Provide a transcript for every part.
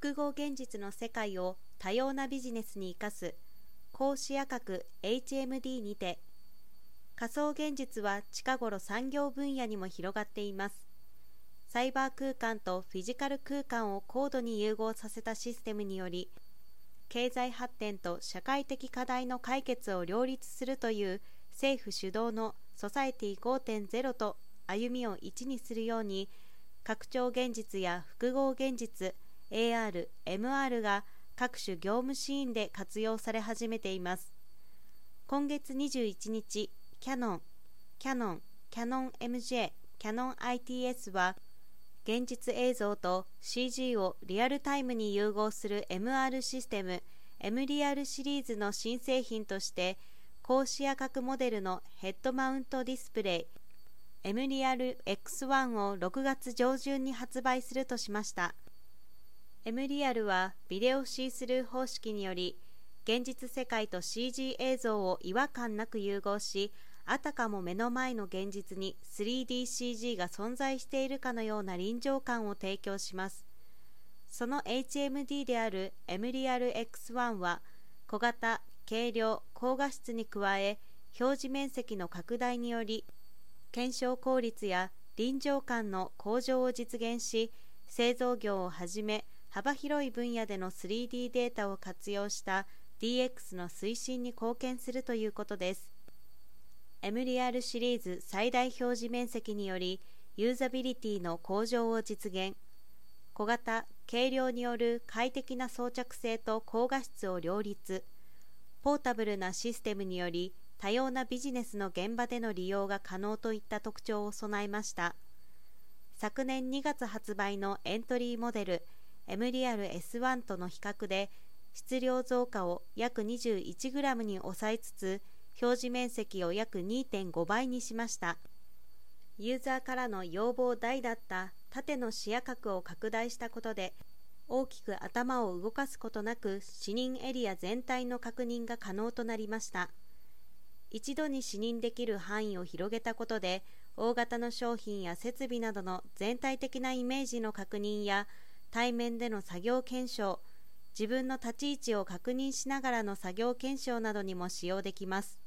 複合現実の世界を多様なビジネスに生かす高視野角 HMD にて仮想現実は近頃産業分野にも広がっています。サイバー空間とフィジカル空間を高度に融合させたシステムにより経済発展と社会的課題の解決を両立するという政府主導のソサエティ5.0と歩みを一にするように拡張現実や複合現実 AR、MR が各種業務シーンで活用され始めています。今月21日キャノン、キャノン、キャノン MJ、キャノン ITS は現実映像と CG をリアルタイムに融合する MR システム M リアルシリーズの新製品として高視野角モデルのヘッドマウントディスプレイ M リアル X1 を6月上旬に発売するとしました。M リアルはビデオシースルー方式により現実世界と CG 映像を違和感なく融合しあたかも目の前の現実に 3DCG が存在しているかのような臨場感を提供します。その HMD である M リアル X1 は小型、軽量、高画質に加え表示面積の拡大により検証効率や臨場感の向上を実現し製造業をはじめ幅広い分野での 3D データを活用した DX の推進に貢献するということです。エムリアルシリーズ最大表示面積によりユーザビリティの向上を実現。小型・軽量による快適な装着性と高画質を両立。ポータブルなシステムにより多様なビジネスの現場での利用が可能といった特徴を備えました。昨年2月発売のエントリーモデルエムリアル S1 との比較で質量増加を約 21g に抑えつつ表示面積を約2.5倍にしました。ユーザーからの要望大だった縦の視野角を拡大したことで大きく頭を動かすことなく視認エリア全体の確認が可能となりました。一度に視認できる範囲を広げたことで大型の商品や設備などの全体的なイメージの確認や対面での作業検証自分の立ち位置を確認しながらの作業検証などにも使用できます。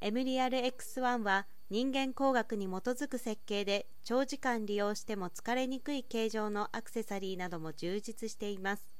エムリアル X1 は人間工学に基づく設計で長時間利用しても疲れにくい形状のアクセサリーなども充実しています。